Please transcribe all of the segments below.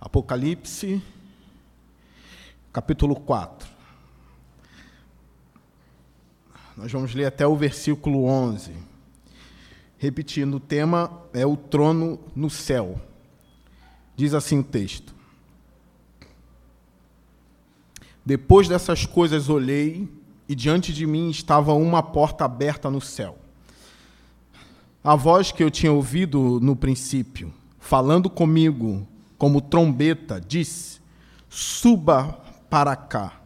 Apocalipse, capítulo 4. Nós vamos ler até o versículo 11. Repetindo, o tema é o trono no céu. Diz assim o texto: Depois dessas coisas olhei, e diante de mim estava uma porta aberta no céu. A voz que eu tinha ouvido no princípio, falando comigo, como trombeta, disse: Suba para cá,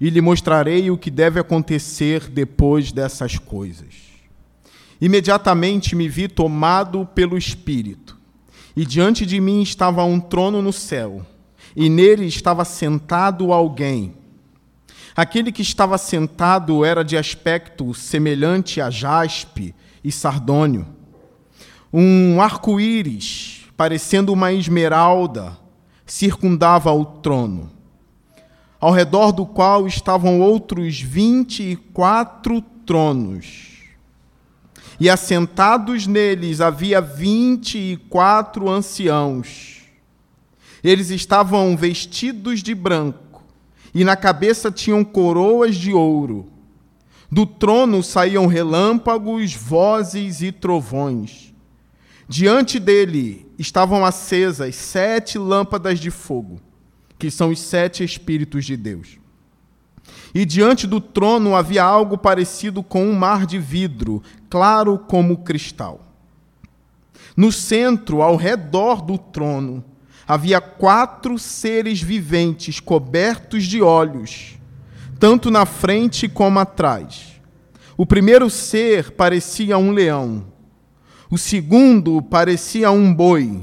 e lhe mostrarei o que deve acontecer depois dessas coisas. Imediatamente me vi tomado pelo Espírito, e diante de mim estava um trono no céu, e nele estava sentado alguém. Aquele que estava sentado era de aspecto semelhante a jaspe e sardônio. Um arco-íris parecendo uma esmeralda, circundava o trono, ao redor do qual estavam outros vinte e quatro tronos. E assentados neles havia vinte e quatro anciãos. Eles estavam vestidos de branco, e na cabeça tinham coroas de ouro. Do trono saíam relâmpagos, vozes e trovões. Diante dele estavam acesas sete lâmpadas de fogo, que são os sete Espíritos de Deus. E diante do trono havia algo parecido com um mar de vidro, claro como cristal. No centro, ao redor do trono, havia quatro seres viventes cobertos de olhos, tanto na frente como atrás. O primeiro ser parecia um leão o segundo parecia um boi.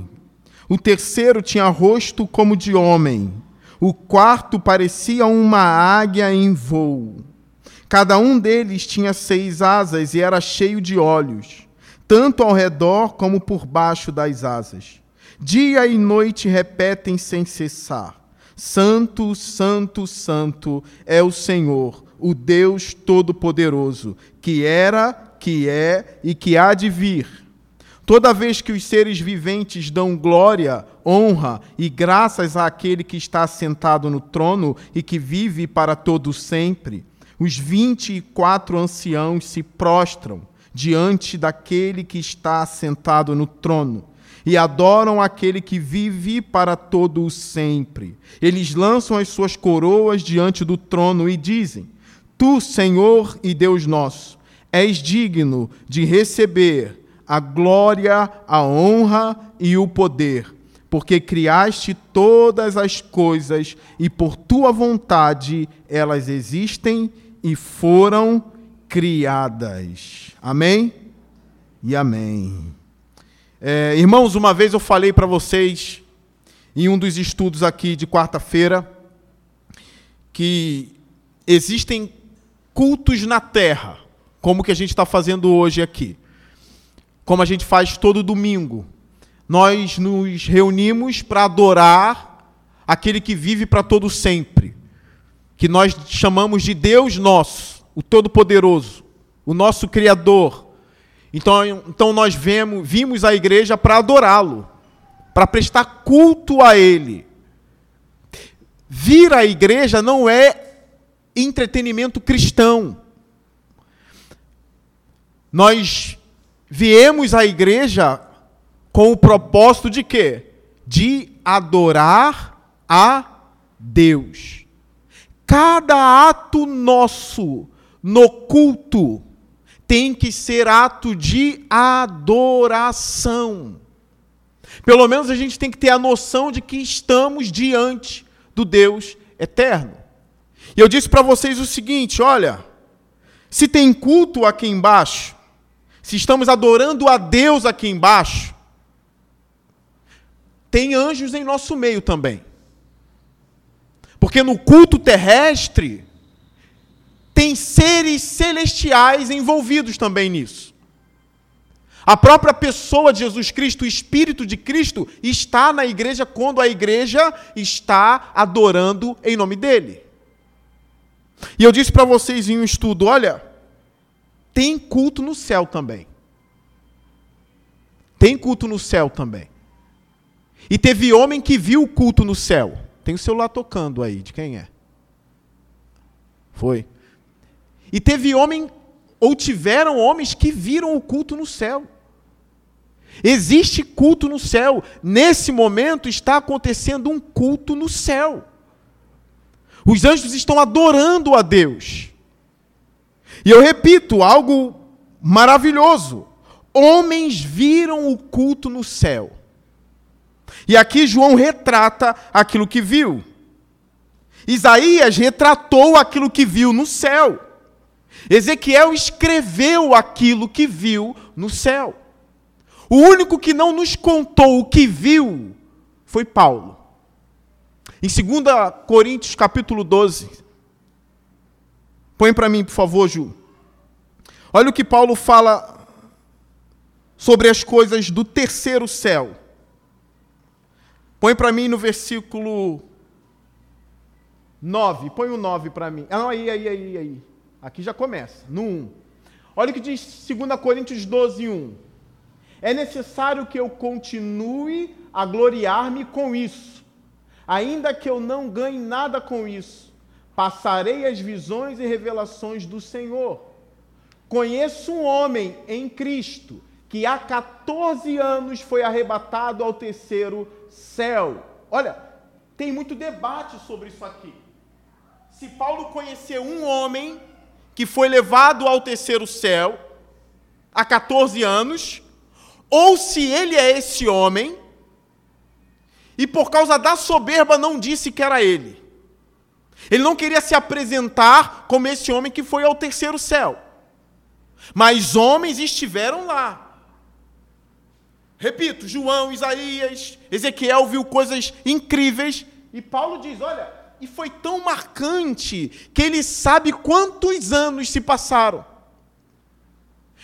O terceiro tinha rosto como de homem. O quarto parecia uma águia em voo. Cada um deles tinha seis asas e era cheio de olhos, tanto ao redor como por baixo das asas. Dia e noite repetem sem cessar: Santo, Santo, Santo é o Senhor, o Deus Todo-Poderoso, que era, que é e que há de vir. Toda vez que os seres viventes dão glória, honra e graças àquele que está sentado no trono e que vive para todo sempre, os vinte e quatro anciãos se prostram diante daquele que está sentado no trono e adoram aquele que vive para todo o sempre. Eles lançam as suas coroas diante do trono e dizem: Tu, Senhor e Deus nosso, és digno de receber a glória, a honra e o poder, porque criaste todas as coisas e por tua vontade elas existem e foram criadas. Amém? E amém. É, irmãos, uma vez eu falei para vocês, em um dos estudos aqui de quarta-feira, que existem cultos na terra, como que a gente está fazendo hoje aqui como a gente faz todo domingo. Nós nos reunimos para adorar aquele que vive para todo sempre, que nós chamamos de Deus nosso, o Todo-Poderoso, o nosso Criador. Então, então nós vemos, vimos a igreja para adorá-lo, para prestar culto a Ele. Vir à igreja não é entretenimento cristão. Nós viemos à igreja com o propósito de quê? De adorar a Deus. Cada ato nosso no culto tem que ser ato de adoração. Pelo menos a gente tem que ter a noção de que estamos diante do Deus eterno. E eu disse para vocês o seguinte: olha, se tem culto aqui embaixo, se estamos adorando a Deus aqui embaixo, tem anjos em nosso meio também. Porque no culto terrestre, tem seres celestiais envolvidos também nisso. A própria pessoa de Jesus Cristo, o Espírito de Cristo, está na igreja quando a igreja está adorando em nome dele. E eu disse para vocês em um estudo: olha, tem culto no céu também. Tem culto no céu também. E teve homem que viu o culto no céu. Tem o celular tocando aí, de quem é? Foi. E teve homem, ou tiveram homens que viram o culto no céu. Existe culto no céu. Nesse momento está acontecendo um culto no céu. Os anjos estão adorando a Deus. E eu repito, algo maravilhoso. Homens viram o culto no céu. E aqui João retrata aquilo que viu. Isaías retratou aquilo que viu no céu. Ezequiel escreveu aquilo que viu no céu. O único que não nos contou o que viu foi Paulo. Em 2 Coríntios capítulo 12. Põe para mim, por favor, Ju. Olha o que Paulo fala sobre as coisas do terceiro céu. Põe para mim no versículo 9. Põe o 9 para mim. Ah, não, aí, aí, aí, aí. Aqui já começa, no 1. Olha o que diz 2 Coríntios 12, 1. É necessário que eu continue a gloriar-me com isso, ainda que eu não ganhe nada com isso. Passarei as visões e revelações do Senhor. Conheço um homem em Cristo que há 14 anos foi arrebatado ao terceiro céu. Olha, tem muito debate sobre isso aqui. Se Paulo conheceu um homem que foi levado ao terceiro céu há 14 anos, ou se ele é esse homem e por causa da soberba não disse que era ele. Ele não queria se apresentar como esse homem que foi ao terceiro céu. Mas homens estiveram lá. Repito, João, Isaías, Ezequiel viu coisas incríveis e Paulo diz: olha, e foi tão marcante que ele sabe quantos anos se passaram.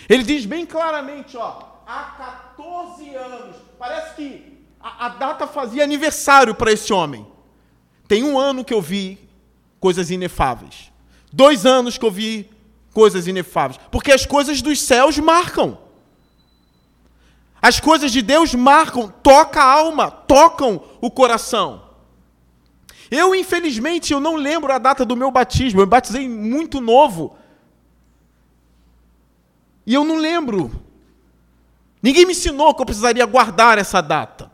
Ele diz bem claramente, ó, há 14 anos. Parece que a, a data fazia aniversário para esse homem. Tem um ano que eu vi coisas inefáveis. Dois anos que eu vi coisas inefáveis. Porque as coisas dos céus marcam. As coisas de Deus marcam, toca a alma, tocam o coração. Eu, infelizmente, eu não lembro a data do meu batismo. Eu me batizei muito novo. E eu não lembro. Ninguém me ensinou que eu precisaria guardar essa data.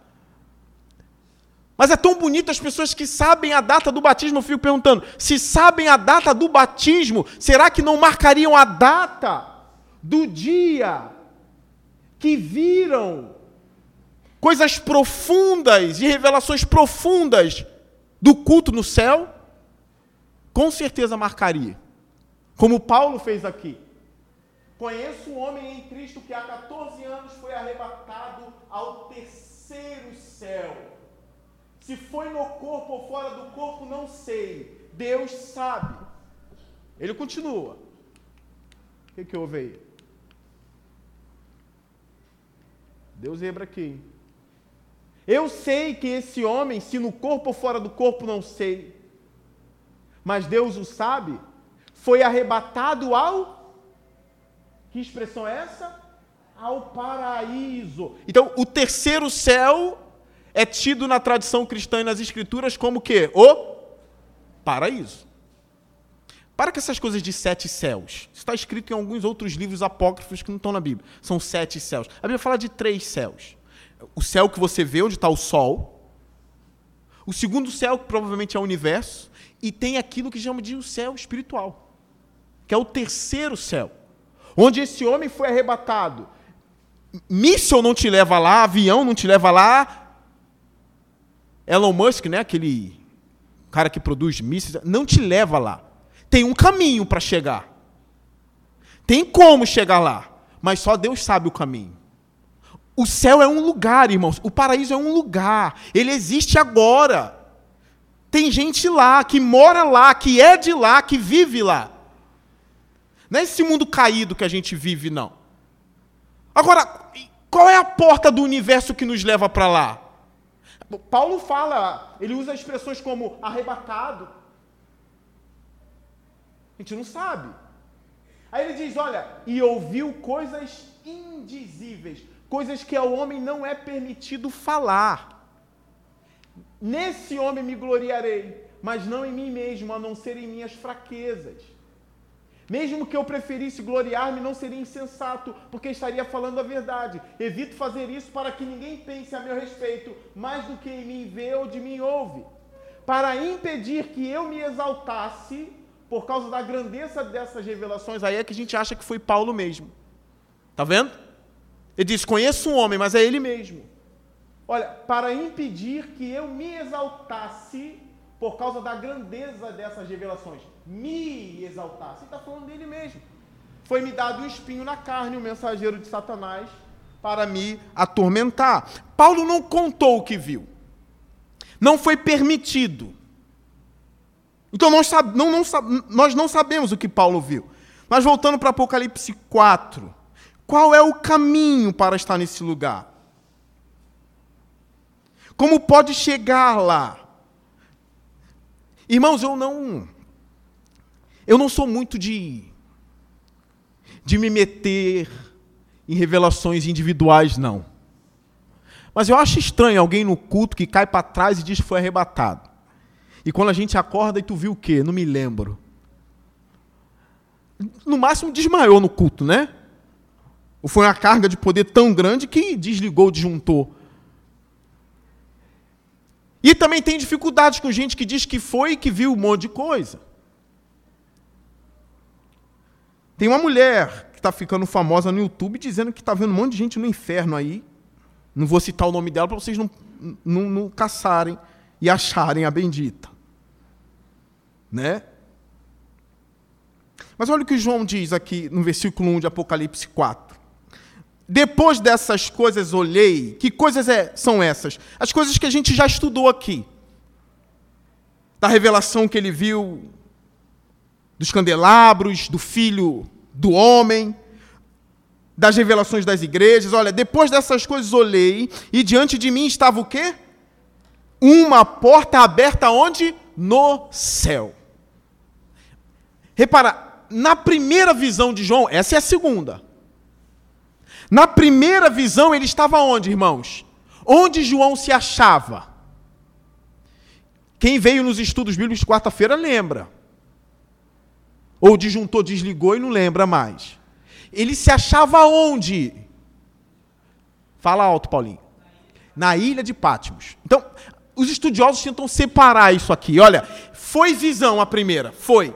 Mas é tão bonito as pessoas que sabem a data do batismo. Eu fico perguntando: se sabem a data do batismo, será que não marcariam a data do dia que viram coisas profundas e revelações profundas do culto no céu, com certeza marcaria. Como Paulo fez aqui. Conheço um homem em Cristo que há 14 anos foi arrebatado ao terceiro céu. Se foi no corpo ou fora do corpo, não sei. Deus sabe. Ele continua. O que, que houve aí? Deus zebra aqui. Eu sei que esse homem, se no corpo ou fora do corpo, não sei. Mas Deus o sabe. Foi arrebatado ao. Que expressão é essa? Ao paraíso. Então, o terceiro céu é tido na tradição cristã e nas escrituras como que? O paraíso. Para que essas coisas de sete céus. Está escrito em alguns outros livros apócrifos que não estão na Bíblia. São sete céus. A Bíblia fala de três céus. O céu que você vê, onde está o sol. O segundo céu, que provavelmente é o universo. E tem aquilo que chama de o céu espiritual. Que é o terceiro céu. Onde esse homem foi arrebatado. Míssel não te leva lá, avião não te leva lá. Elon Musk, né, aquele cara que produz mísseis, não te leva lá. Tem um caminho para chegar. Tem como chegar lá, mas só Deus sabe o caminho. O céu é um lugar, irmãos. O paraíso é um lugar. Ele existe agora. Tem gente lá, que mora lá, que é de lá, que vive lá. Não é esse mundo caído que a gente vive, não. Agora, qual é a porta do universo que nos leva para lá? Paulo fala, ele usa expressões como arrebatado, a gente não sabe. Aí ele diz: olha, e ouviu coisas indizíveis, coisas que ao homem não é permitido falar. Nesse homem me gloriarei, mas não em mim mesmo, a não ser em minhas fraquezas. Mesmo que eu preferisse gloriar-me, não seria insensato, porque estaria falando a verdade. Evito fazer isso para que ninguém pense a meu respeito mais do que mim vê ou de mim ouve. Para impedir que eu me exaltasse por causa da grandeza dessas revelações, aí é que a gente acha que foi Paulo mesmo. Tá vendo? Ele diz: Conheço um homem, mas é ele mesmo. Olha, para impedir que eu me exaltasse por causa da grandeza dessas revelações. Me exaltasse. Ele está falando dele mesmo. Foi-me dado um espinho na carne, o um mensageiro de Satanás, para me atormentar. Paulo não contou o que viu. Não foi permitido. Então nós, não, não, nós não sabemos o que Paulo viu. Mas voltando para Apocalipse 4, qual é o caminho para estar nesse lugar? Como pode chegar lá? Irmãos, eu não eu não sou muito de de me meter em revelações individuais não. Mas eu acho estranho alguém no culto que cai para trás e diz que foi arrebatado. E quando a gente acorda e tu viu o quê? Não me lembro. No máximo desmaiou no culto, né? Ou foi uma carga de poder tão grande que desligou o disjuntor. E também tem dificuldades com gente que diz que foi e que viu um monte de coisa. Tem uma mulher que está ficando famosa no YouTube dizendo que está vendo um monte de gente no inferno aí. Não vou citar o nome dela para vocês não, não, não caçarem e acharem a bendita. Né? Mas olha o que João diz aqui no versículo 1 de Apocalipse 4. Depois dessas coisas olhei. Que coisas é, são essas? As coisas que a gente já estudou aqui. Da revelação que ele viu dos candelabros, do filho do homem, das revelações das igrejas. Olha, depois dessas coisas olhei e diante de mim estava o quê? Uma porta aberta onde? No céu. Repara, na primeira visão de João, essa é a segunda. Na primeira visão, ele estava onde, irmãos? Onde João se achava? Quem veio nos estudos bíblicos de quarta-feira lembra. Ou o disjuntor desligou e não lembra mais. Ele se achava onde? Fala alto, Paulinho. Na ilha de Pátimos. Então, os estudiosos tentam separar isso aqui. Olha, foi visão a primeira, foi.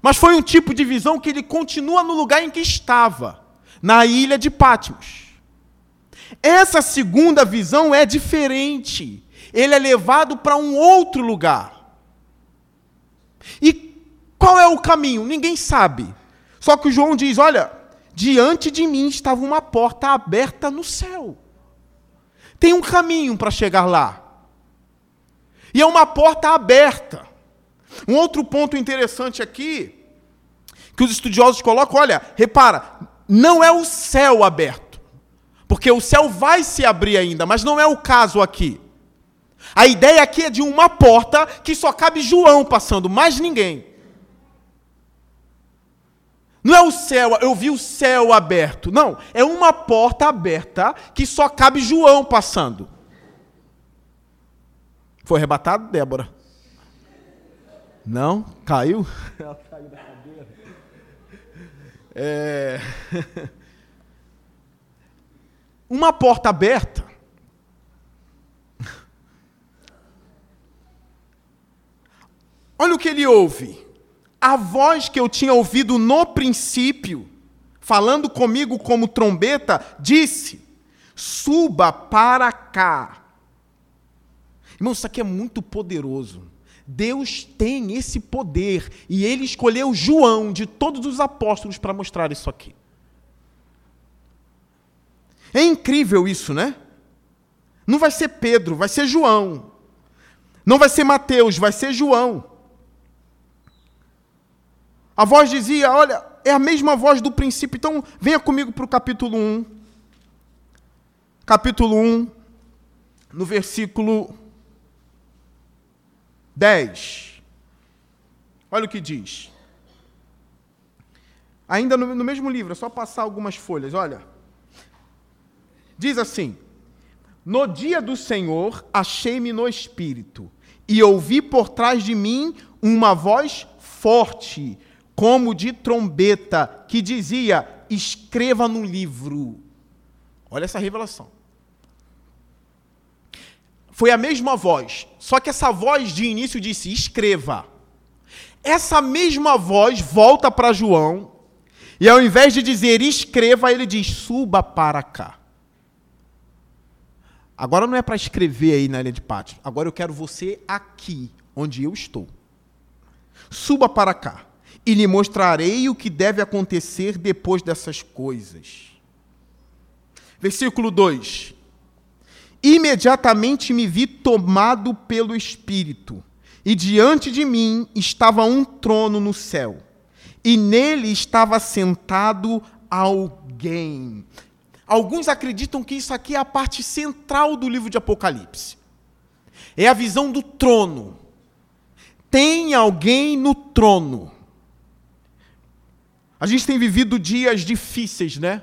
Mas foi um tipo de visão que ele continua no lugar em que estava na ilha de Patmos. Essa segunda visão é diferente. Ele é levado para um outro lugar. E qual é o caminho? Ninguém sabe. Só que João diz: Olha, diante de mim estava uma porta aberta no céu. Tem um caminho para chegar lá. E é uma porta aberta. Um outro ponto interessante aqui, que os estudiosos colocam: olha, repara, não é o céu aberto. Porque o céu vai se abrir ainda, mas não é o caso aqui. A ideia aqui é de uma porta que só cabe João passando, mais ninguém. Não é o céu, eu vi o céu aberto. Não, é uma porta aberta que só cabe João passando. Foi arrebatado, Débora? Não? Caiu? Ela caiu. É... Uma porta aberta. Olha o que ele ouve. A voz que eu tinha ouvido no princípio, falando comigo como trombeta, disse: Suba para cá. Irmão, isso aqui é muito poderoso. Deus tem esse poder e ele escolheu João de todos os apóstolos para mostrar isso aqui. É incrível isso, né? Não vai ser Pedro, vai ser João. Não vai ser Mateus, vai ser João. A voz dizia: Olha, é a mesma voz do princípio. Então, venha comigo para o capítulo 1. Capítulo 1, no versículo 10. Olha o que diz. Ainda no, no mesmo livro, é só passar algumas folhas, olha. Diz assim: No dia do Senhor, achei-me no espírito, e ouvi por trás de mim uma voz forte, como de trombeta, que dizia: Escreva no livro. Olha essa revelação. Foi a mesma voz, só que essa voz de início disse: Escreva. Essa mesma voz volta para João, e ao invés de dizer escreva, ele diz: Suba para cá. Agora não é para escrever aí na ilha de Pátio. Agora eu quero você aqui, onde eu estou. Suba para cá e lhe mostrarei o que deve acontecer depois dessas coisas. Versículo 2: Imediatamente me vi tomado pelo Espírito, e diante de mim estava um trono no céu, e nele estava sentado alguém. Alguns acreditam que isso aqui é a parte central do livro de Apocalipse. É a visão do trono. Tem alguém no trono. A gente tem vivido dias difíceis, né?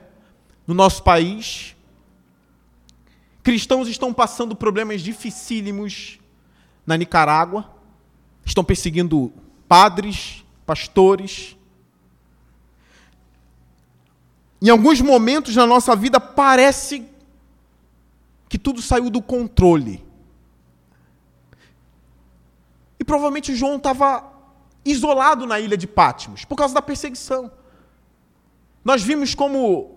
No nosso país. Cristãos estão passando problemas dificílimos na Nicarágua. Estão perseguindo padres, pastores, em alguns momentos na nossa vida parece que tudo saiu do controle. E provavelmente João estava isolado na ilha de Patmos por causa da perseguição. Nós vimos como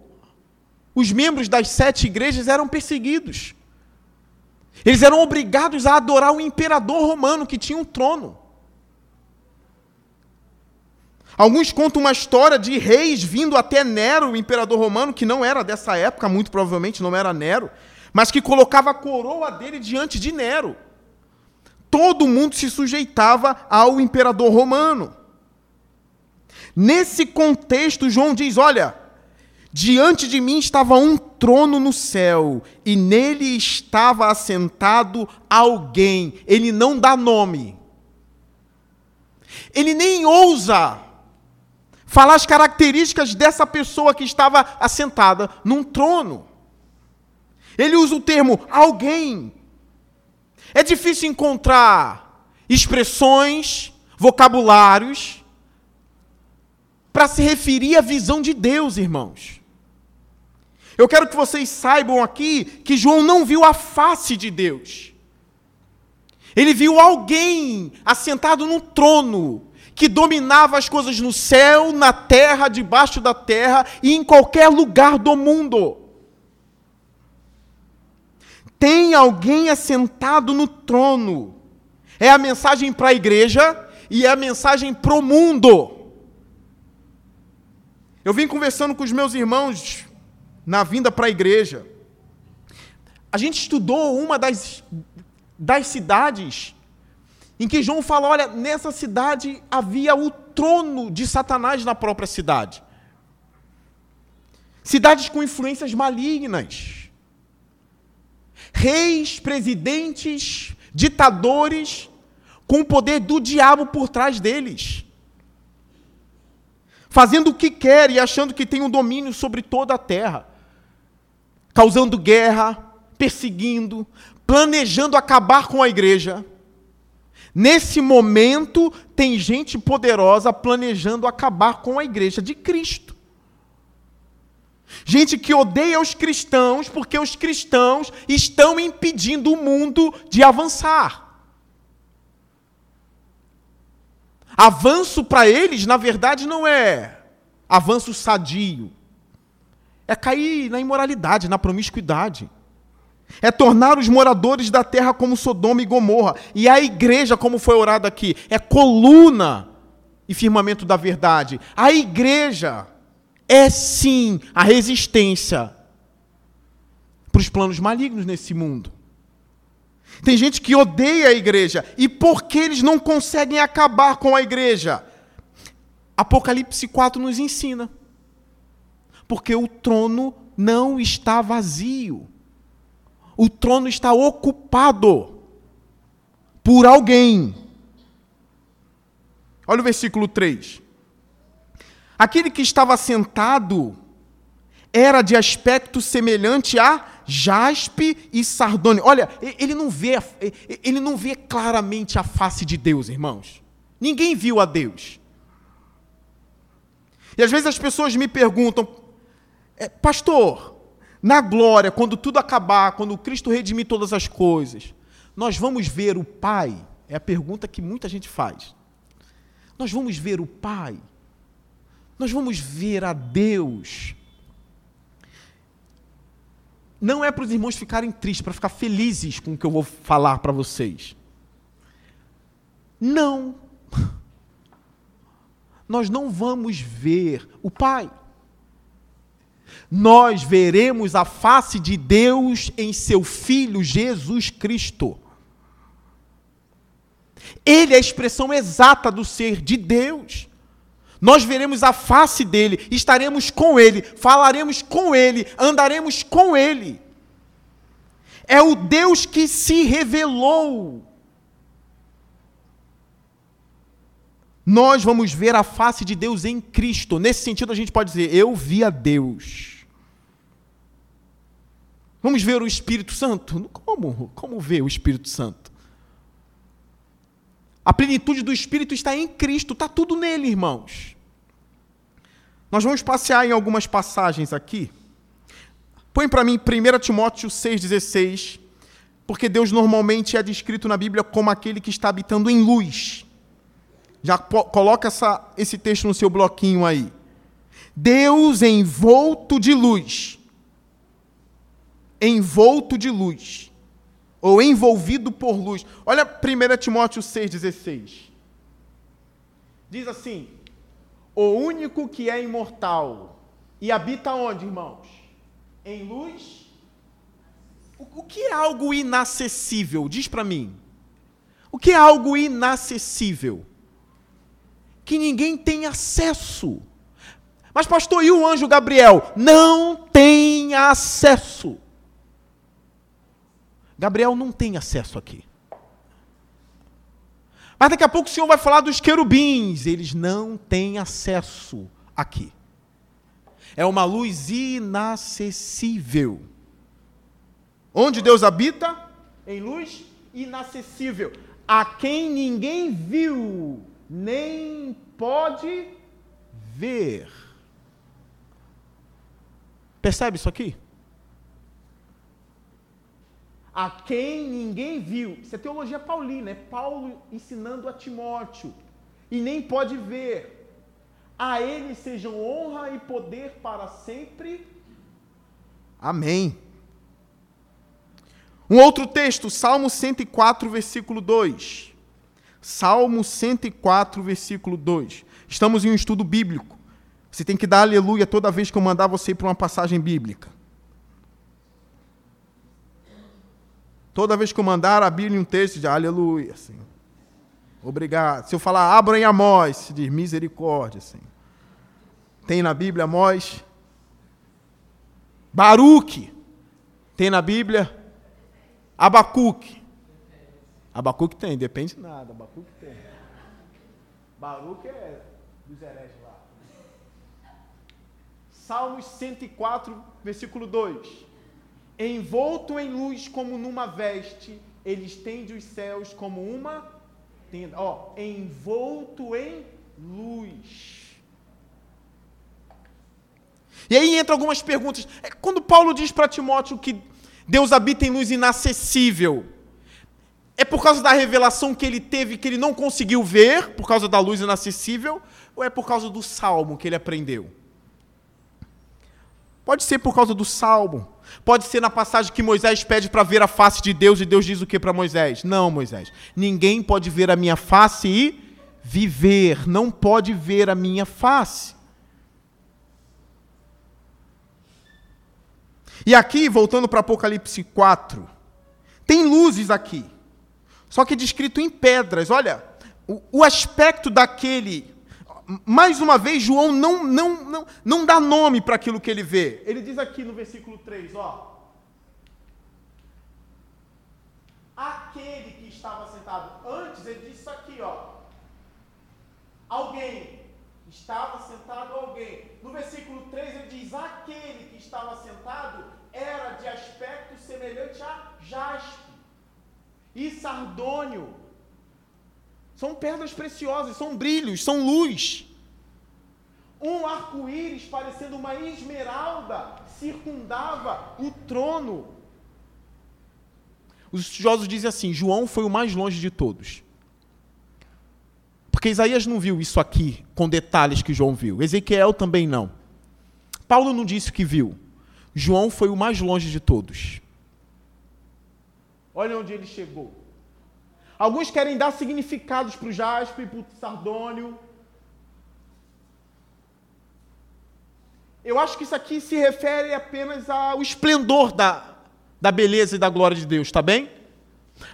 os membros das sete igrejas eram perseguidos. Eles eram obrigados a adorar o imperador romano que tinha um trono. Alguns contam uma história de reis vindo até Nero, o imperador romano, que não era dessa época, muito provavelmente não era Nero, mas que colocava a coroa dele diante de Nero. Todo mundo se sujeitava ao imperador romano. Nesse contexto, João diz: Olha, diante de mim estava um trono no céu, e nele estava assentado alguém. Ele não dá nome. Ele nem ousa falar as características dessa pessoa que estava assentada num trono. Ele usa o termo alguém. É difícil encontrar expressões, vocabulários, para se referir à visão de Deus, irmãos. Eu quero que vocês saibam aqui que João não viu a face de Deus. Ele viu alguém assentado num trono, que dominava as coisas no céu, na terra, debaixo da terra e em qualquer lugar do mundo. Tem alguém assentado no trono. É a mensagem para a igreja e é a mensagem para o mundo. Eu vim conversando com os meus irmãos na vinda para a igreja. A gente estudou uma das, das cidades em que João fala: olha, nessa cidade havia o trono de Satanás na própria cidade. Cidades com influências malignas. Reis, presidentes, ditadores, com o poder do diabo por trás deles. Fazendo o que quer e achando que tem um domínio sobre toda a terra. Causando guerra, perseguindo, planejando acabar com a igreja Nesse momento, tem gente poderosa planejando acabar com a igreja de Cristo. Gente que odeia os cristãos porque os cristãos estão impedindo o mundo de avançar. Avanço para eles, na verdade, não é avanço sadio. É cair na imoralidade, na promiscuidade é tornar os moradores da terra como Sodoma e Gomorra. E a igreja, como foi orado aqui, é coluna e firmamento da verdade. A igreja é sim a resistência para os planos malignos nesse mundo. Tem gente que odeia a igreja. E por que eles não conseguem acabar com a igreja? Apocalipse 4 nos ensina. Porque o trono não está vazio o trono está ocupado por alguém. Olha o versículo 3. Aquele que estava sentado era de aspecto semelhante a jaspe e sardônio. Olha, ele não vê, ele não vê claramente a face de Deus, irmãos. Ninguém viu a Deus. E às vezes as pessoas me perguntam, é, pastor, na glória, quando tudo acabar, quando Cristo redimir todas as coisas, nós vamos ver o Pai? É a pergunta que muita gente faz. Nós vamos ver o Pai? Nós vamos ver a Deus? Não é para os irmãos ficarem tristes, para ficar felizes com o que eu vou falar para vocês. Não. Nós não vamos ver o Pai nós veremos a face de Deus em seu Filho Jesus Cristo. Ele é a expressão exata do ser de Deus. Nós veremos a face dele, estaremos com ele, falaremos com ele, andaremos com ele. É o Deus que se revelou. Nós vamos ver a face de Deus em Cristo. Nesse sentido, a gente pode dizer: Eu vi a Deus. Vamos ver o Espírito Santo? Como? Como ver o Espírito Santo? A plenitude do Espírito está em Cristo, está tudo nele, irmãos. Nós vamos passear em algumas passagens aqui. Põe para mim 1 Timóteo 6,16, porque Deus normalmente é descrito na Bíblia como aquele que está habitando em luz. Já coloca essa, esse texto no seu bloquinho aí. Deus envolto de luz envolto de luz, ou envolvido por luz. Olha 1 Timóteo 6,16. Diz assim: O único que é imortal e habita onde, irmãos? Em luz. O, o que é algo inacessível? Diz para mim. O que é algo inacessível? Que ninguém tem acesso. Mas, pastor, e o anjo Gabriel? Não tem acesso. Gabriel não tem acesso aqui. Mas daqui a pouco o Senhor vai falar dos querubins, eles não têm acesso aqui. É uma luz inacessível. Onde Deus habita? Em luz inacessível. A quem ninguém viu, nem pode ver. Percebe isso aqui? a quem ninguém viu. Isso é teologia paulina, é Paulo ensinando a Timóteo. E nem pode ver. A ele sejam honra e poder para sempre. Amém. Um outro texto, Salmo 104, versículo 2. Salmo 104, versículo 2. Estamos em um estudo bíblico. Você tem que dar aleluia toda vez que eu mandar você para uma passagem bíblica. Toda vez que eu mandar a Bíblia um texto, de aleluia, assim. Obrigado. Se eu falar abra em Amós, se diz misericórdia, assim. Tem na Bíblia Amós? Baruque. Tem na Bíblia? Abacuque. Abacuque tem, depende de nada. Abacuque tem. Baruque é dos hereges lá. Salmos 104, versículo 2 envolto em luz como numa veste, ele estende os céus como uma tenda. Ó, envolto em luz. E aí entra algumas perguntas. É, quando Paulo diz para Timóteo que Deus habita em luz inacessível, é por causa da revelação que ele teve que ele não conseguiu ver, por causa da luz inacessível, ou é por causa do salmo que ele aprendeu? Pode ser por causa do salmo. Pode ser na passagem que Moisés pede para ver a face de Deus e Deus diz o que para Moisés? Não, Moisés. Ninguém pode ver a minha face e viver. Não pode ver a minha face. E aqui, voltando para Apocalipse 4, tem luzes aqui. Só que descrito em pedras. Olha, o, o aspecto daquele mais uma vez, João não, não, não, não dá nome para aquilo que ele vê. Ele diz aqui no versículo 3, ó. Aquele que estava sentado antes, ele disse isso aqui, ó. Alguém. Estava sentado alguém. No versículo 3 ele diz: aquele que estava sentado era de aspecto semelhante a jaspe e sardônio. São pedras preciosas, são brilhos, são luz. Um arco-íris parecendo uma esmeralda circundava o trono. Os estudiosos dizem assim: João foi o mais longe de todos. Porque Isaías não viu isso aqui com detalhes que João viu. Ezequiel também não. Paulo não disse o que viu. João foi o mais longe de todos. Olha onde ele chegou. Alguns querem dar significados para o jaspe, para o sardônio. Eu acho que isso aqui se refere apenas ao esplendor da, da beleza e da glória de Deus, tá bem?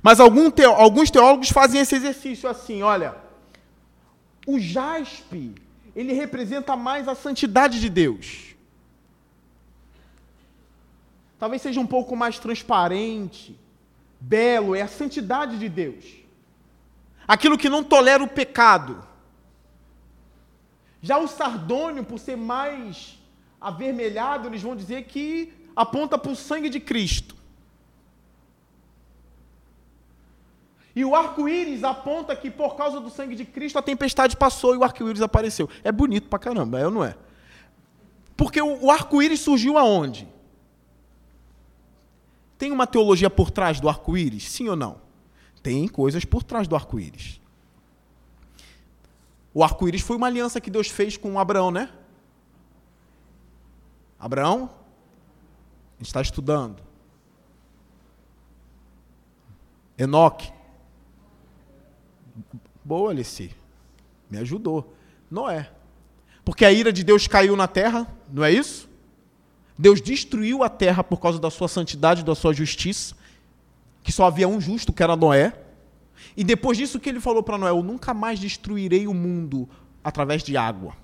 Mas teo, alguns teólogos fazem esse exercício assim, olha. O jaspe, ele representa mais a santidade de Deus. Talvez seja um pouco mais transparente, belo, é a santidade de Deus. Aquilo que não tolera o pecado. Já o sardônio, por ser mais avermelhado, eles vão dizer que aponta para o sangue de Cristo. E o arco-íris aponta que por causa do sangue de Cristo a tempestade passou e o arco-íris apareceu. É bonito pra caramba, é ou não é? Porque o, arco-íris surgiu aonde? Tem uma teologia por trás do arco-íris? Sim ou não? Tem coisas por trás do arco-íris. O arco-íris foi uma aliança que Deus fez com Abraão, né? Abraão, a gente está estudando. Enoque. Boa, Alice. Me ajudou. Noé. Porque a ira de Deus caiu na terra, não é isso? Deus destruiu a terra por causa da sua santidade, da sua justiça, que só havia um justo, que era Noé. E depois disso que ele falou para Noé, eu nunca mais destruirei o mundo através de água.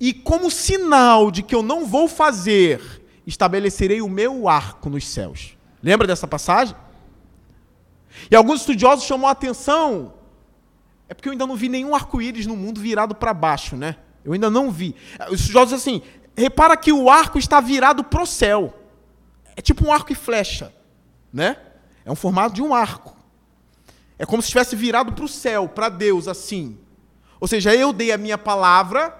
E como sinal de que eu não vou fazer, estabelecerei o meu arco nos céus. Lembra dessa passagem? E alguns estudiosos chamam a atenção, é porque eu ainda não vi nenhum arco-íris no mundo virado para baixo, né? Eu ainda não vi. Os estudiosos assim, repara que o arco está virado para o céu. É tipo um arco e flecha, né? É um formato de um arco. É como se estivesse virado para o céu, para Deus, assim. Ou seja, eu dei a minha palavra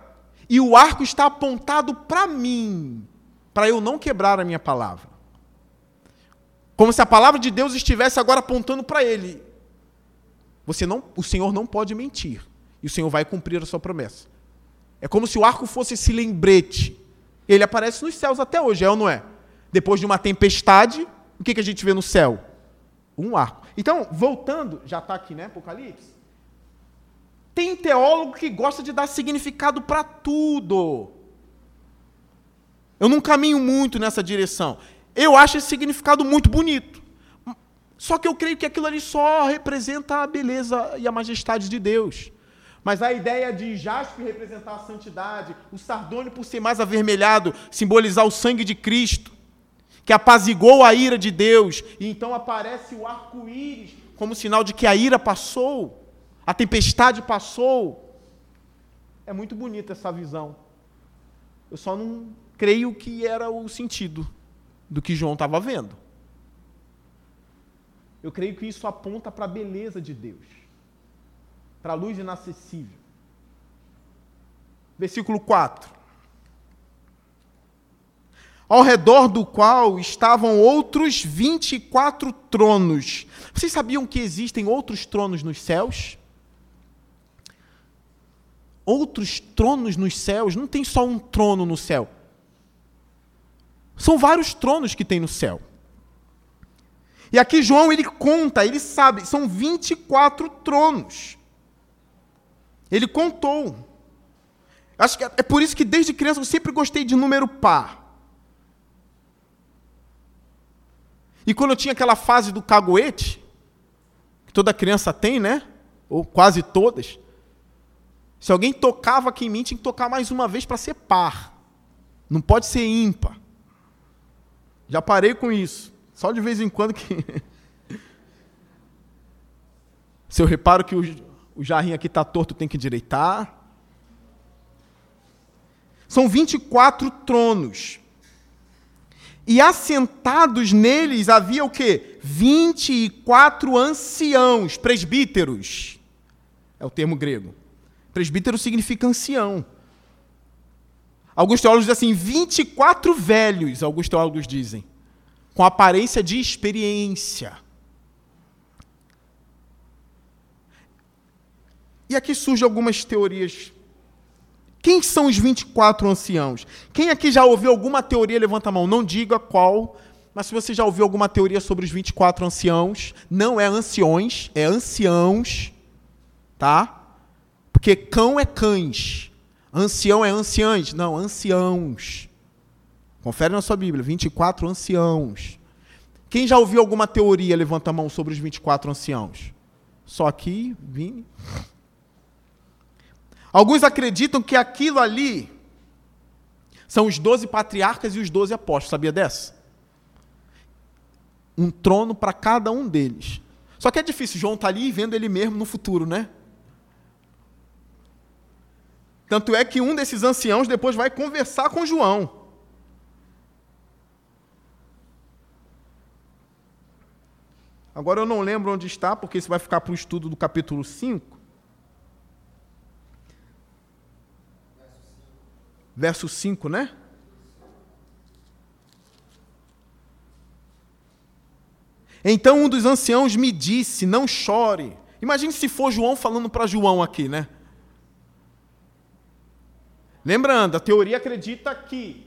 e o arco está apontado para mim, para eu não quebrar a minha palavra. Como se a palavra de Deus estivesse agora apontando para ele. Você não, o Senhor não pode mentir, e o Senhor vai cumprir a sua promessa. É como se o arco fosse esse lembrete ele aparece nos céus até hoje, é ou não é? Depois de uma tempestade, o que, que a gente vê no céu? Um arco. Então, voltando, já está aqui, né, Apocalipse? Tem teólogo que gosta de dar significado para tudo. Eu não caminho muito nessa direção. Eu acho esse significado muito bonito. Só que eu creio que aquilo ali só representa a beleza e a majestade de Deus. Mas a ideia de jaspe representar a santidade, o sardônio, por ser mais avermelhado, simbolizar o sangue de Cristo, que apazigou a ira de Deus, e então aparece o arco-íris como sinal de que a ira passou, a tempestade passou. É muito bonita essa visão. Eu só não creio que era o sentido do que João estava vendo. Eu creio que isso aponta para a beleza de Deus para a luz inacessível. Versículo 4. Ao redor do qual estavam outros 24 tronos. Vocês sabiam que existem outros tronos nos céus? Outros tronos nos céus? Não tem só um trono no céu. São vários tronos que tem no céu. E aqui João ele conta, ele sabe, são 24 tronos. Ele contou. Acho que é por isso que desde criança eu sempre gostei de número par. E quando eu tinha aquela fase do caguete, que toda criança tem, né? Ou quase todas. Se alguém tocava aqui em mim, tinha que tocar mais uma vez para ser par. Não pode ser ímpar. Já parei com isso. Só de vez em quando que. Se eu reparo que o, o jarrinho aqui está torto, tem que endireitar. São 24 tronos. E assentados neles havia o quê? 24 anciãos, presbíteros. É o termo grego. Presbítero significa ancião. Alguns teólogos dizem assim, 24 velhos, alguns teólogos dizem, com aparência de experiência. E aqui surgem algumas teorias. Quem são os 24 anciãos? Quem aqui já ouviu alguma teoria? Levanta a mão. Não diga qual, mas se você já ouviu alguma teoria sobre os 24 anciãos, não é anciões, é anciãos, tá? Porque cão é cães, ancião é anciãs, não, anciãos. Confere na sua Bíblia, 24 anciãos. Quem já ouviu alguma teoria? Levanta a mão sobre os 24 anciãos. Só aqui, Vini. Alguns acreditam que aquilo ali são os doze patriarcas e os doze apóstolos. Sabia dessa? Um trono para cada um deles. Só que é difícil, João está ali vendo ele mesmo no futuro, né? Tanto é que um desses anciãos depois vai conversar com João. Agora eu não lembro onde está, porque isso vai ficar para o estudo do capítulo 5. Verso 5, né? Então um dos anciãos me disse: Não chore. Imagine se for João falando para João aqui, né? Lembrando, a teoria acredita que.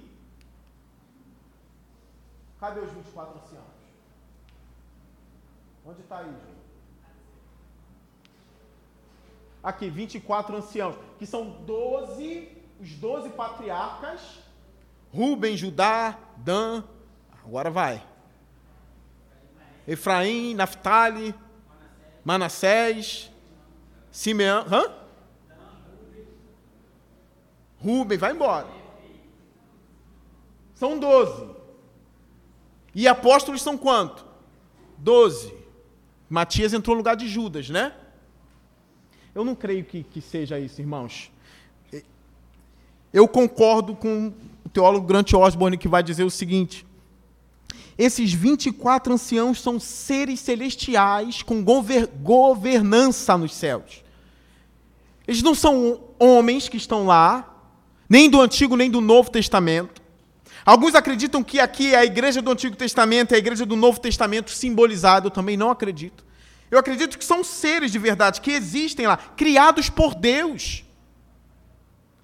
Cadê os 24 anciãos? Onde está aí, João? Aqui, 24 anciãos, que são 12 os doze patriarcas, Rubem, Judá, Dan, agora vai. Efraim, Naftali, Manassés, Simeão, hã? Rubem, vai embora. São doze. E apóstolos são quanto? Doze. Matias entrou no lugar de Judas, né? Eu não creio que, que seja isso, irmãos. Eu concordo com o teólogo Grant Osborne que vai dizer o seguinte: esses 24 anciãos são seres celestiais com gover governança nos céus. Eles não são homens que estão lá, nem do Antigo nem do Novo Testamento. Alguns acreditam que aqui é a igreja do Antigo Testamento, é a igreja do Novo Testamento simbolizado. Eu também não acredito. Eu acredito que são seres de verdade que existem lá, criados por Deus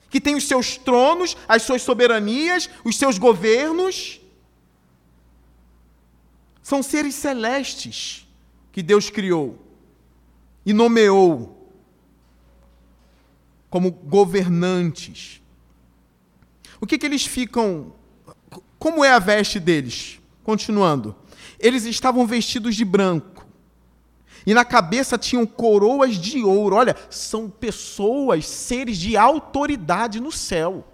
que tem os seus tronos, as suas soberanias, os seus governos. São seres celestes que Deus criou e nomeou como governantes. O que, que eles ficam. Como é a veste deles? Continuando. Eles estavam vestidos de branco e na cabeça tinham coroas de ouro. Olha, são pessoas, seres de autoridade no céu.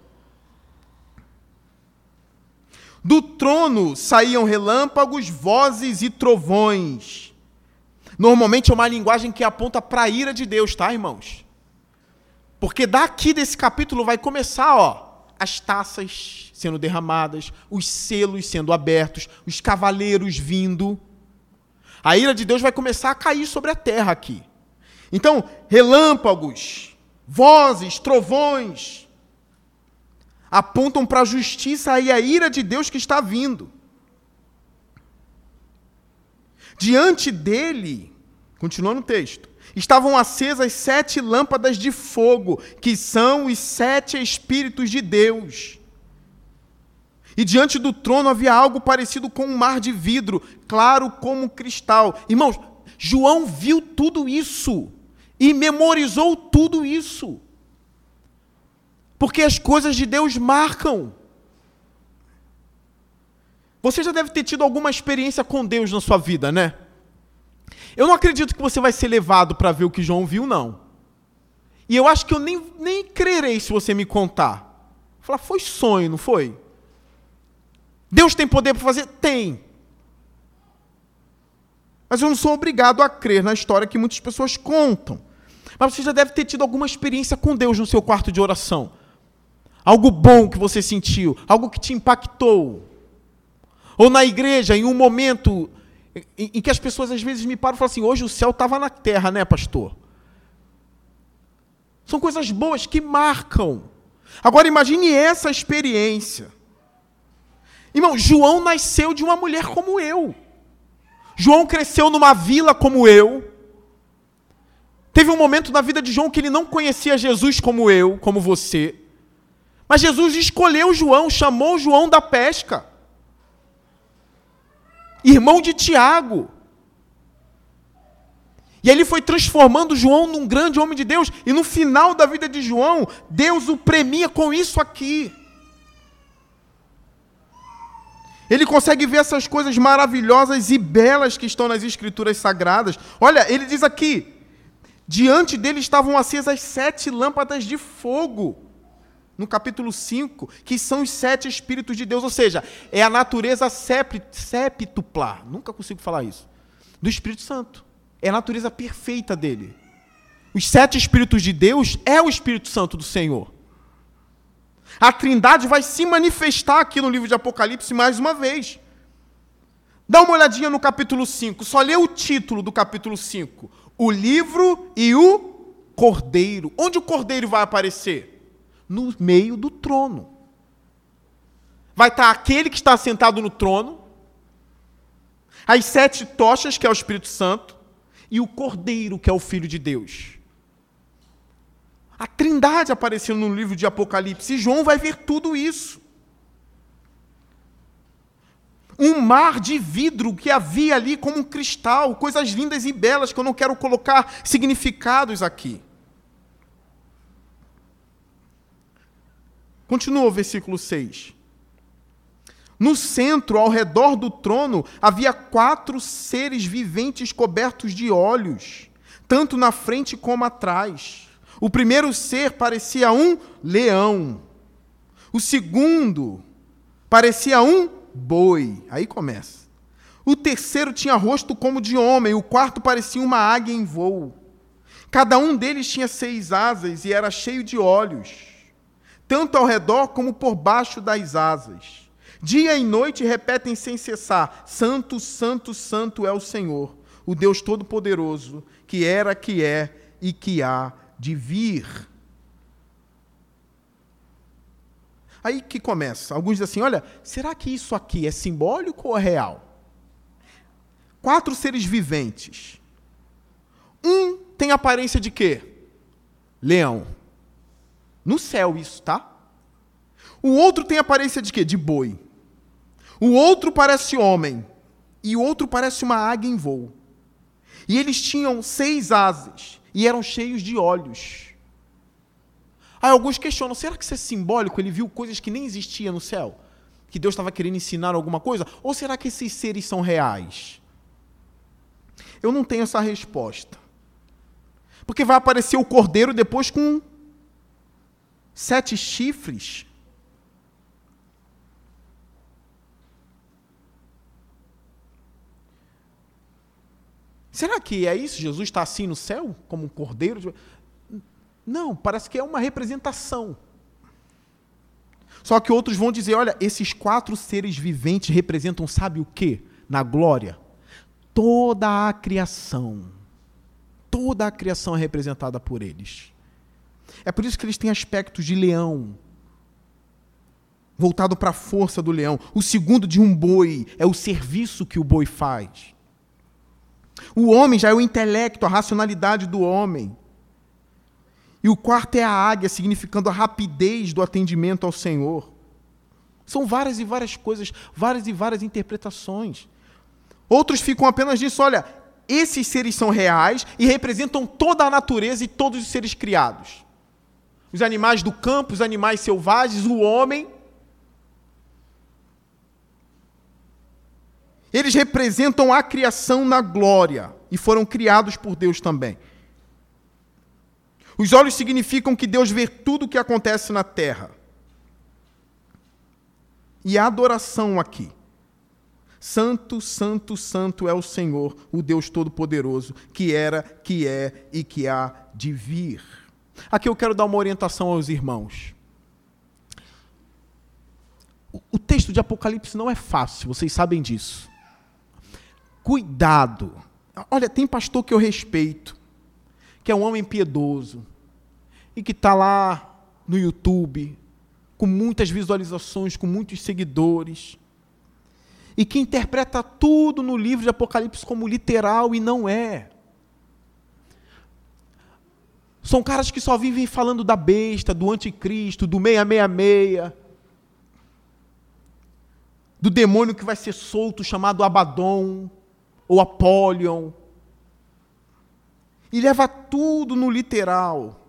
Do trono saíam relâmpagos, vozes e trovões. Normalmente é uma linguagem que aponta para a ira de Deus, tá, irmãos? Porque daqui desse capítulo vai começar, ó, as taças sendo derramadas, os selos sendo abertos, os cavaleiros vindo. A ira de Deus vai começar a cair sobre a terra aqui. Então, relâmpagos, vozes, trovões apontam para a justiça e a ira de Deus que está vindo. Diante dele, continuando o texto, estavam acesas sete lâmpadas de fogo, que são os sete Espíritos de Deus. E diante do trono havia algo parecido com um mar de vidro, claro como cristal. Irmãos, João viu tudo isso e memorizou tudo isso. Porque as coisas de Deus marcam. Você já deve ter tido alguma experiência com Deus na sua vida, né? Eu não acredito que você vai ser levado para ver o que João viu, não. E eu acho que eu nem, nem crerei se você me contar. Falar, foi sonho, não foi? Deus tem poder para fazer? Tem. Mas eu não sou obrigado a crer na história que muitas pessoas contam. Mas você já deve ter tido alguma experiência com Deus no seu quarto de oração. Algo bom que você sentiu, algo que te impactou. Ou na igreja, em um momento em, que as pessoas às vezes me param e falam assim: hoje o céu estava na terra, né, pastor? São coisas boas que marcam. Agora imagine essa experiência. Irmão, João nasceu de uma mulher como eu. João cresceu numa vila como eu. Teve um momento na vida de João que ele não conhecia Jesus como eu, como você. Mas Jesus escolheu João, chamou João da pesca. Irmão de Tiago. E ele foi transformando João num grande homem de Deus. E no final da vida de João, Deus o premia com isso aqui. Ele consegue ver essas coisas maravilhosas e belas que estão nas Escrituras Sagradas. Olha, ele diz aqui: diante dele estavam acesas sete lâmpadas de fogo. No capítulo 5, que são os sete Espíritos de Deus, ou seja, é a natureza septupla, nunca consigo falar isso, do Espírito Santo. É a natureza perfeita dele. Os sete Espíritos de Deus é o Espírito Santo do Senhor. A Trindade vai se manifestar aqui no livro de Apocalipse mais uma vez. Dá uma olhadinha no capítulo 5, só lê o título do capítulo 5: O livro e o cordeiro. Onde o cordeiro vai aparecer? No meio do trono. Vai estar aquele que está sentado no trono, as sete tochas, que é o Espírito Santo, e o cordeiro, que é o Filho de Deus. A Trindade aparecendo no livro de Apocalipse. E João vai ver tudo isso. Um mar de vidro que havia ali como um cristal, coisas lindas e belas que eu não quero colocar significados aqui. Continua o versículo 6. No centro, ao redor do trono, havia quatro seres viventes cobertos de olhos, tanto na frente como atrás. O primeiro ser parecia um leão. O segundo parecia um boi. Aí começa. O terceiro tinha rosto como de homem. O quarto parecia uma águia em voo. Cada um deles tinha seis asas e era cheio de olhos, tanto ao redor como por baixo das asas. Dia e noite repetem sem cessar: Santo, Santo, Santo é o Senhor, o Deus Todo-Poderoso, que era, que é e que há de vir. Aí que começa. Alguns dizem assim: olha, será que isso aqui é simbólico ou é real? Quatro seres viventes. Um tem aparência de quê? Leão. No céu, isso, tá? O outro tem aparência de quê? De boi. O outro parece homem. E o outro parece uma águia em voo. E eles tinham seis asas e eram cheios de olhos. Aí alguns questionam: será que isso é simbólico? Ele viu coisas que nem existiam no céu? Que Deus estava querendo ensinar alguma coisa? Ou será que esses seres são reais? Eu não tenho essa resposta. Porque vai aparecer o cordeiro depois com sete chifres. Será que é isso? Jesus está assim no céu, como um cordeiro? Não, parece que é uma representação. Só que outros vão dizer: olha, esses quatro seres viventes representam, sabe o que? Na glória? Toda a criação. Toda a criação é representada por eles. É por isso que eles têm aspectos de leão, voltado para a força do leão. O segundo de um boi é o serviço que o boi faz. O homem já é o intelecto, a racionalidade do homem. E o quarto é a águia, significando a rapidez do atendimento ao Senhor. São várias e várias coisas, várias e várias interpretações. Outros ficam apenas nisso, olha, esses seres são reais e representam toda a natureza e todos os seres criados. Os animais do campo, os animais selvagens, o homem Eles representam a criação na glória e foram criados por Deus também. Os olhos significam que Deus vê tudo o que acontece na terra. E a adoração aqui. Santo, santo, santo é o Senhor, o Deus Todo-Poderoso, que era, que é e que há de vir. Aqui eu quero dar uma orientação aos irmãos. o texto de Apocalipse não é fácil, vocês sabem disso. Cuidado. Olha, tem pastor que eu respeito, que é um homem piedoso, e que está lá no YouTube, com muitas visualizações, com muitos seguidores, e que interpreta tudo no livro de Apocalipse como literal e não é. São caras que só vivem falando da besta, do anticristo, do 666, do demônio que vai ser solto chamado Abaddon ou Apolion. E leva tudo no literal.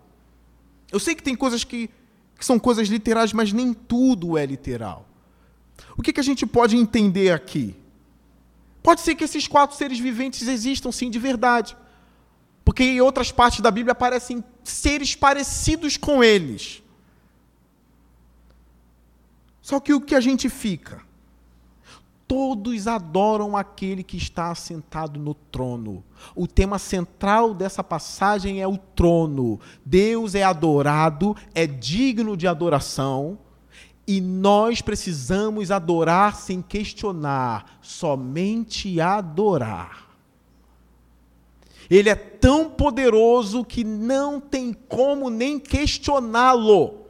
Eu sei que tem coisas que, que são coisas literais, mas nem tudo é literal. O que, que a gente pode entender aqui? Pode ser que esses quatro seres viventes existam sim de verdade. Porque em outras partes da Bíblia aparecem seres parecidos com eles. Só que o que a gente fica? Todos adoram aquele que está assentado no trono. O tema central dessa passagem é o trono. Deus é adorado, é digno de adoração, e nós precisamos adorar sem questionar, somente adorar. Ele é tão poderoso que não tem como nem questioná-lo.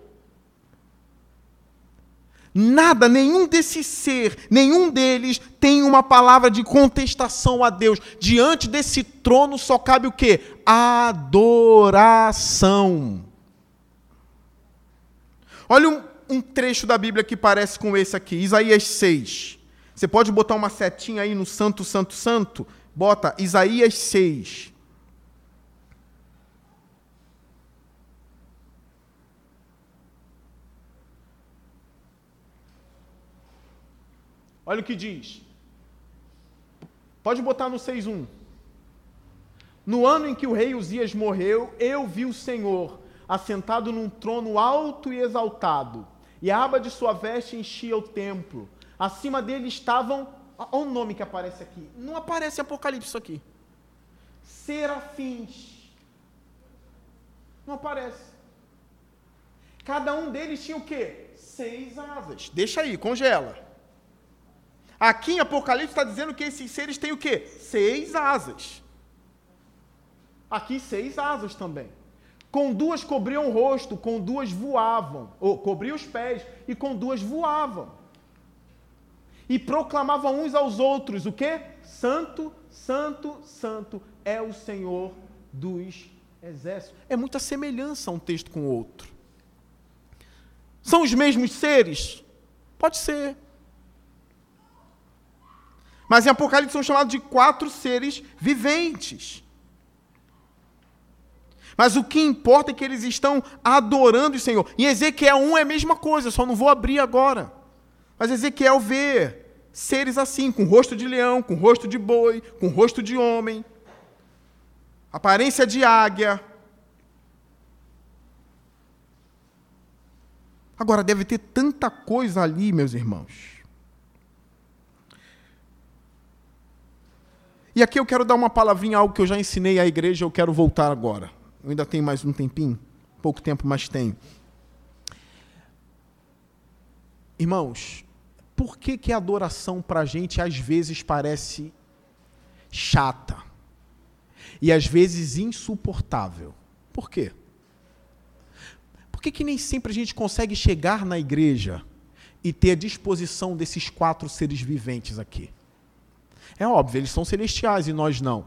Nada, nenhum desse ser, nenhum deles tem uma palavra de contestação a Deus. Diante desse trono só cabe o quê? Adoração. Olha um, um trecho da Bíblia que parece com esse aqui, Isaías 6. Você pode botar uma setinha aí no Santo, Santo, Santo? Bota Isaías 6. Olha o que diz. Pode botar no 6.1. No ano em que o rei Uzias morreu, eu vi o Senhor assentado num trono alto e exaltado, e a aba de sua veste enchia o templo. Acima dele estavam. Olha o nome que aparece aqui. Não aparece Apocalipse aqui. Serafins. Não aparece. Cada um deles tinha o quê? Seis asas. Deixa aí, congela. Aqui em Apocalipse está dizendo que esses seres têm o quê? Seis asas. Aqui seis asas também. Com duas cobriam o rosto, com duas voavam, ou cobriam os pés, e com duas voavam. E proclamavam uns aos outros o quê? Santo, santo, santo é o Senhor dos exércitos. É muita semelhança um texto com o outro. São os mesmos seres? Pode ser. Mas em Apocalipse são chamados de quatro seres viventes. Mas o que importa é que eles estão adorando o Senhor. Em Ezequiel 1 é a mesma coisa, só não vou abrir agora. Mas Ezequiel vê seres assim, com rosto de leão, com rosto de boi, com rosto de homem, aparência de águia. Agora, deve ter tanta coisa ali, meus irmãos. E aqui eu quero dar uma palavrinha, algo que eu já ensinei à igreja, eu quero voltar agora. Eu ainda tenho mais um tempinho, pouco tempo, mas tem. Irmãos, por que, que a adoração para a gente às vezes parece chata e às vezes insuportável? Por quê? Por que, que nem sempre a gente consegue chegar na igreja e ter a disposição desses quatro seres viventes aqui? É óbvio, eles são celestiais e nós não.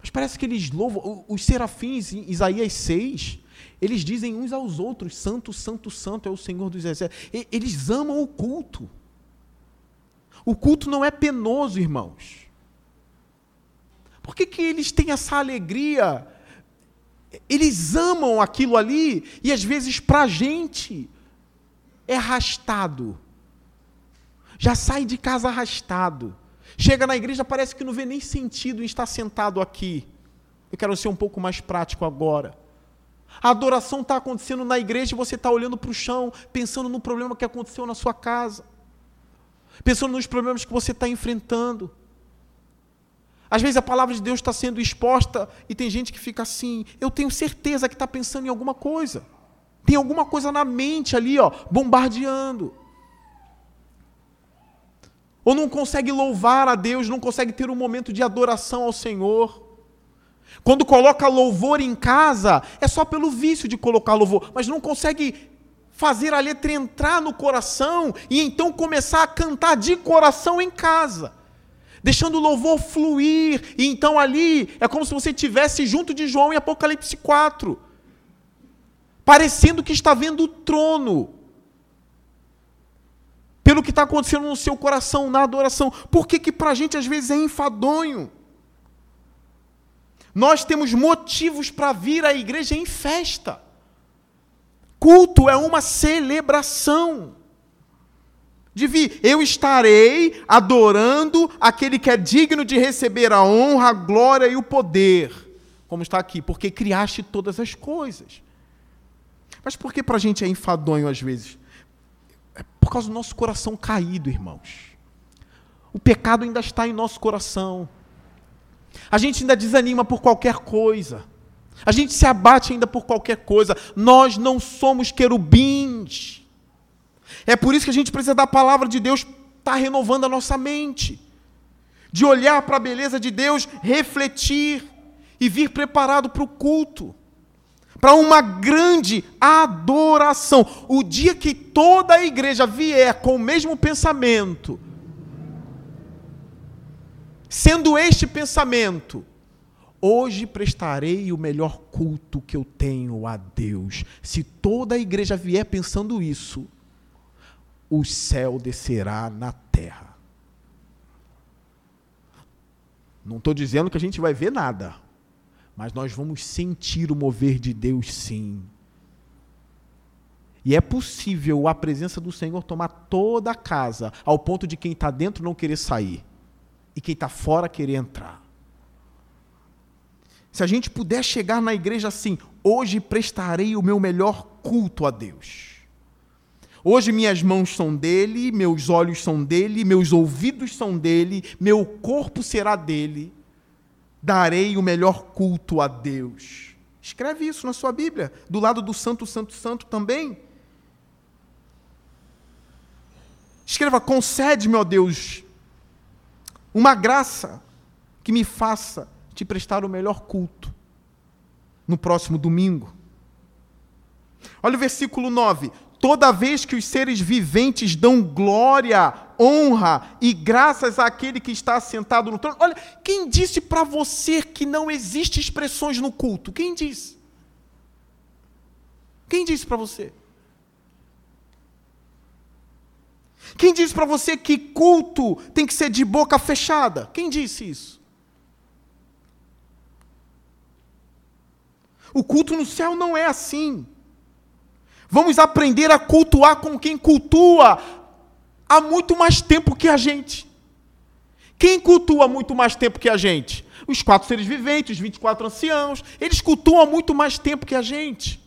Mas parece que eles louvam. Os serafins, em Isaías 6, eles dizem uns aos outros: Santo, Santo, Santo é o Senhor dos Exércitos. Eles amam o culto. O culto não é penoso, irmãos. Por que, que eles têm essa alegria? Eles amam aquilo ali e às vezes para a gente é arrastado já sai de casa arrastado. Chega na igreja, parece que não vê nem sentido em estar sentado aqui. Eu quero ser um pouco mais prático agora. A adoração está acontecendo na igreja e você está olhando para o chão, pensando no problema que aconteceu na sua casa, pensando nos problemas que você está enfrentando. Às vezes a palavra de Deus está sendo exposta e tem gente que fica assim. Eu tenho certeza que está pensando em alguma coisa. Tem alguma coisa na mente ali, ó, bombardeando. Ou não consegue louvar a Deus, não consegue ter um momento de adoração ao Senhor. Quando coloca louvor em casa, é só pelo vício de colocar louvor, mas não consegue fazer a letra entrar no coração e então começar a cantar de coração em casa. Deixando o louvor fluir, e então ali é como se você estivesse junto de João em Apocalipse 4, parecendo que está vendo o trono, pelo que está acontecendo no seu coração, na adoração. Por que, que para a gente às vezes é enfadonho? Nós temos motivos para vir à igreja em festa. Culto é uma celebração. De vir, eu estarei adorando aquele que é digno de receber a honra, a glória e o poder. Como está aqui, porque criaste todas as coisas. Mas por que para a gente é enfadonho às vezes? É por causa do nosso coração caído, irmãos. O pecado ainda está em nosso coração. A gente ainda desanima por qualquer coisa. A gente se abate ainda por qualquer coisa. Nós não somos querubins. É por isso que a gente precisa da palavra de Deus estar tá renovando a nossa mente. De olhar para a beleza de Deus, refletir e vir preparado para o culto. Para uma grande adoração. O dia que toda a igreja vier com o mesmo pensamento, Sendo este pensamento, hoje prestarei o melhor culto que eu tenho a Deus. Se toda a igreja vier pensando isso, o céu descerá na terra. Não estou dizendo que a gente vai ver nada, mas nós vamos sentir o mover de Deus sim. E é possível a presença do Senhor tomar toda a casa, ao ponto de quem está dentro não querer sair e quem está fora querer entrar. Se a gente puder chegar na igreja assim, hoje prestarei o meu melhor culto a Deus. Hoje minhas mãos são dele, meus olhos são dele, meus ouvidos são dele, meu corpo será dele. Darei o melhor culto a Deus. Escreve isso na sua Bíblia, do lado do Santo, Santo, Santo também. Escreva: concede, meu Deus, uma graça que me faça te prestar o melhor culto no próximo domingo. Olha o versículo 9. Toda vez que os seres viventes dão glória, honra e graças àquele que está sentado no trono. Olha, quem disse para você que não existe expressões no culto? Quem disse? Quem disse para você? Quem disse para você que culto tem que ser de boca fechada? Quem disse isso? O culto no céu não é assim. Vamos aprender a cultuar com quem cultua há muito mais tempo que a gente. Quem cultua muito mais tempo que a gente? Os quatro seres viventes, os 24 anciãos, eles cultuam muito mais tempo que a gente.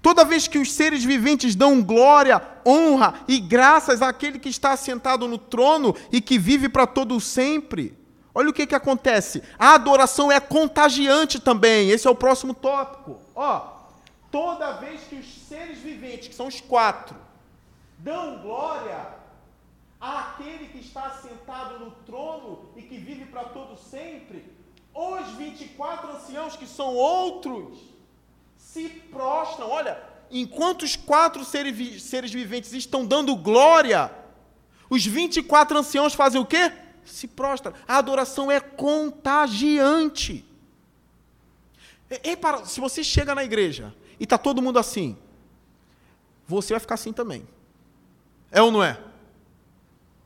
Toda vez que os seres viventes dão glória, honra e graças àquele que está assentado no trono e que vive para todo sempre, olha o que, que acontece. A adoração é contagiante também. Esse é o próximo tópico. Ó, toda vez que os seres viventes, que são os quatro, dão glória àquele que está assentado no trono e que vive para todo sempre, os 24 anciãos, que são outros, se prostram. Olha, enquanto os quatro seres, viventes estão dando glória, os 24 anciãos fazem o quê? Se prostram. A adoração é contagiante. E, para, se você chega na igreja e está todo mundo assim, você vai ficar assim também. É ou não é?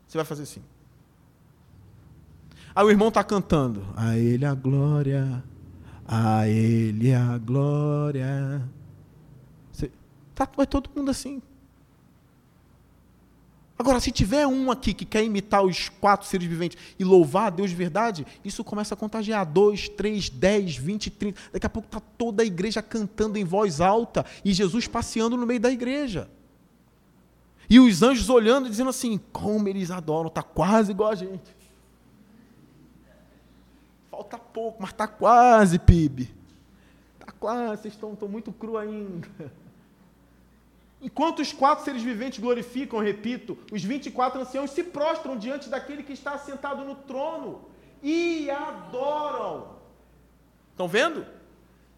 Você vai fazer assim. Aí o irmão está cantando. A ele a glória, a Ele a glória. Você, tá, vai todo mundo assim. Agora, se tiver um aqui que quer imitar os quatro seres viventes e louvar a Deus de verdade, isso começa a contagiar. Dois, três, dez, vinte, trinta. Daqui a pouco está toda a igreja cantando em voz alta e Jesus passeando no meio da igreja. E os anjos olhando e dizendo assim: como eles adoram, está quase igual a gente. Falta pouco, mas está quase, PIB. Está quase, vocês estão, estão muito cru ainda. Enquanto os quatro seres viventes glorificam, repito, os 24 anciãos se prostram diante daquele que está sentado no trono e adoram. Estão vendo?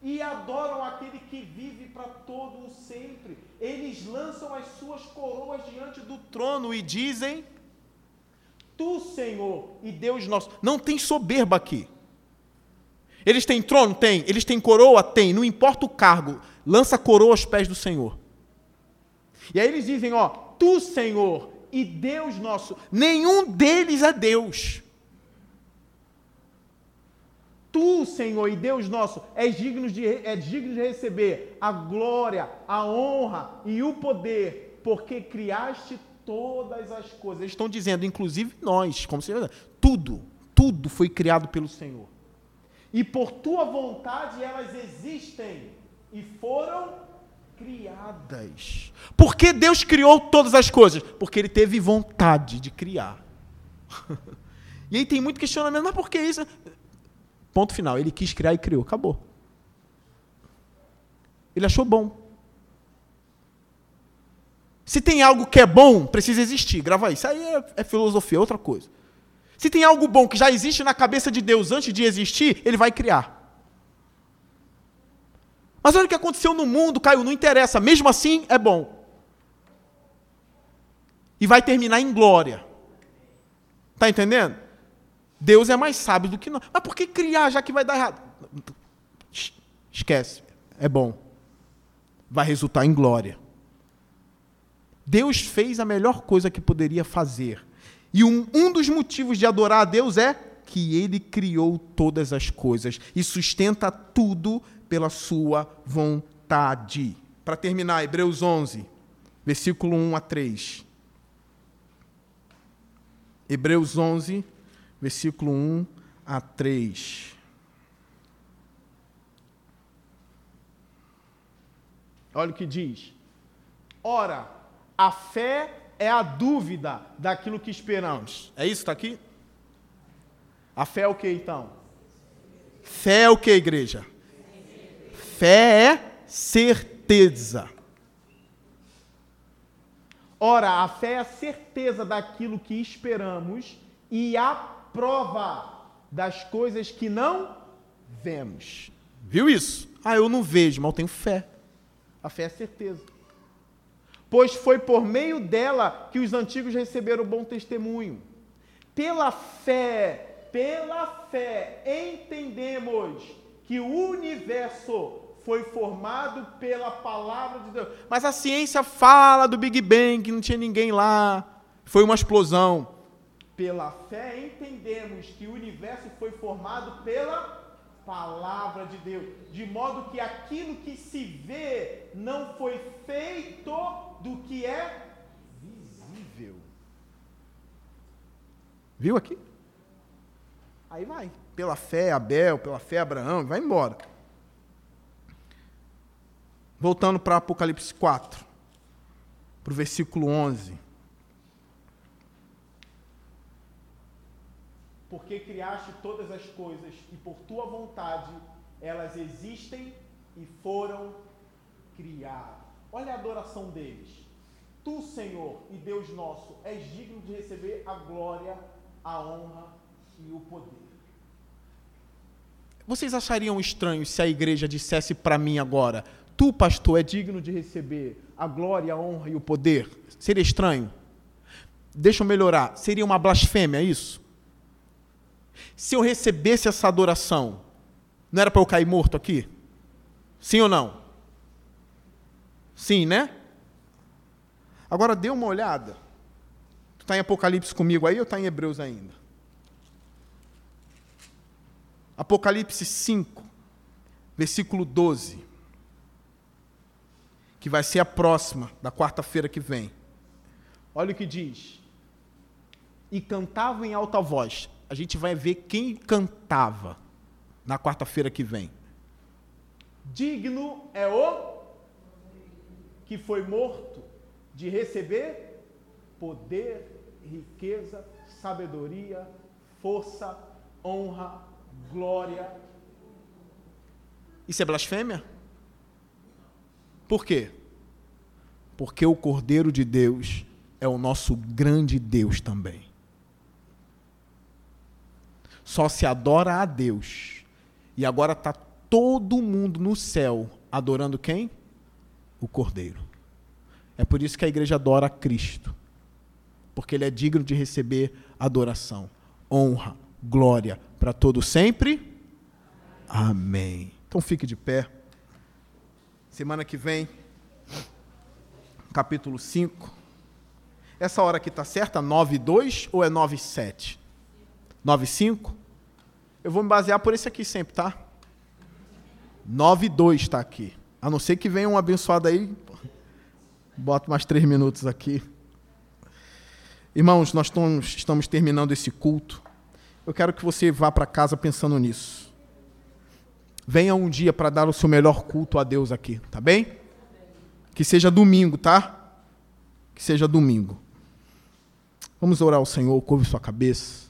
E adoram aquele que vive para todo o sempre. Eles lançam as suas coroas diante do trono e dizem: Tu, Senhor e Deus nosso. Não tem soberba aqui. Eles têm trono? Tem. Eles têm coroa? Tem. Não importa o cargo. Lança a coroa aos pés do Senhor. E aí eles dizem, ó, tu, Senhor, e Deus nosso, nenhum deles é Deus. Tu, Senhor e Deus nosso, és digno de, é digno de receber a glória, a honra e o poder, porque criaste todas as coisas. Eles estão dizendo, inclusive nós, como se tudo, tudo foi criado pelo Senhor. E por tua vontade elas existem e foram criadas. Por que Deus criou todas as coisas? Porque ele teve vontade de criar. e aí tem muito questionamento, mas por que isso? Ponto final. Ele quis criar e criou. Acabou. Ele achou bom. Se tem algo que é bom, precisa existir. Grava isso. Aí é, é filosofia, é outra coisa. Se tem algo bom que já existe na cabeça de Deus antes de existir, ele vai criar. Mas olha o que aconteceu no mundo, Caio, não interessa, mesmo assim é bom. E vai terminar em glória. Está entendendo? Deus é mais sábio do que nós. Mas por que criar já que vai dar errado? Esquece. É bom. Vai resultar em glória. Deus fez a melhor coisa que poderia fazer. E um, um dos motivos de adorar a Deus é que Ele criou todas as coisas e sustenta tudo pela sua vontade. Para terminar, Hebreus 11, versículo 1 a 3. Hebreus 11, versículo 1 a 3. Olha o que diz. Ora, a fé é a dúvida daquilo que esperamos. É isso está aqui? A fé é o que então? Fé é o que, igreja? Fé é certeza. Ora, a fé é a certeza daquilo que esperamos e a prova das coisas que não vemos. Viu isso? Ah, eu não vejo, mas eu tenho fé. A fé é certeza. Pois foi por meio dela que os antigos receberam bom testemunho. Pela fé, pela fé, entendemos que o universo foi formado pela palavra de Deus. Mas a ciência fala do Big Bang, que não tinha ninguém lá, foi uma explosão. Pela fé entendemos que o universo foi formado pela palavra de Deus, de modo que aquilo que se vê não foi feito do que é visível. Viu aqui? Aí vai. Pela fé Abel, pela fé Abraão, vai embora. Voltando para Apocalipse 4, para o versículo 11. Porque criaste todas as coisas e por tua vontade elas existem e foram criadas. Olha a adoração deles. Tu, Senhor e Deus nosso, és digno de receber a glória, a honra e o poder. Vocês achariam estranho se a igreja dissesse para mim agora: Tu, pastor, é digno de receber a glória, a honra e o poder? Seria estranho? Deixa eu melhorar. Seria uma blasfêmia isso? Se eu recebesse essa adoração, não era para eu cair morto aqui? Sim ou não? Sim, né? Agora dê uma olhada. Tu está em Apocalipse comigo aí ou está em Hebreus ainda? Apocalipse 5, versículo 12 que vai ser a próxima, da quarta-feira que vem. Olha o que diz. E cantava em alta voz. A gente vai ver quem cantava na quarta-feira que vem. Digno é o que foi morto de receber poder, riqueza, sabedoria, força, honra, glória. Isso é blasfêmia? Por quê? Porque o Cordeiro de Deus é o nosso grande Deus também. Só se adora a Deus. E agora está todo mundo no céu adorando quem? O Cordeiro. É por isso que a igreja adora a Cristo. Porque ele é digno de receber adoração, honra, glória para todo sempre. Amém. Então fique de pé. Semana que vem, capítulo 5. Essa hora aqui está certa? 9 2 ou é 9 7? 9 5? Eu vou me basear por esse aqui sempre, tá? 9 2 está aqui. A não ser que venha um abençoado aí. Boto mais três minutos aqui. Irmãos, nós estamos terminando esse culto. Eu quero que você vá para casa pensando nisso. Venha um dia para dar o seu melhor culto a Deus aqui, tá bem? Que seja domingo, tá? Que seja domingo. Vamos orar ao Senhor, curve sua cabeça.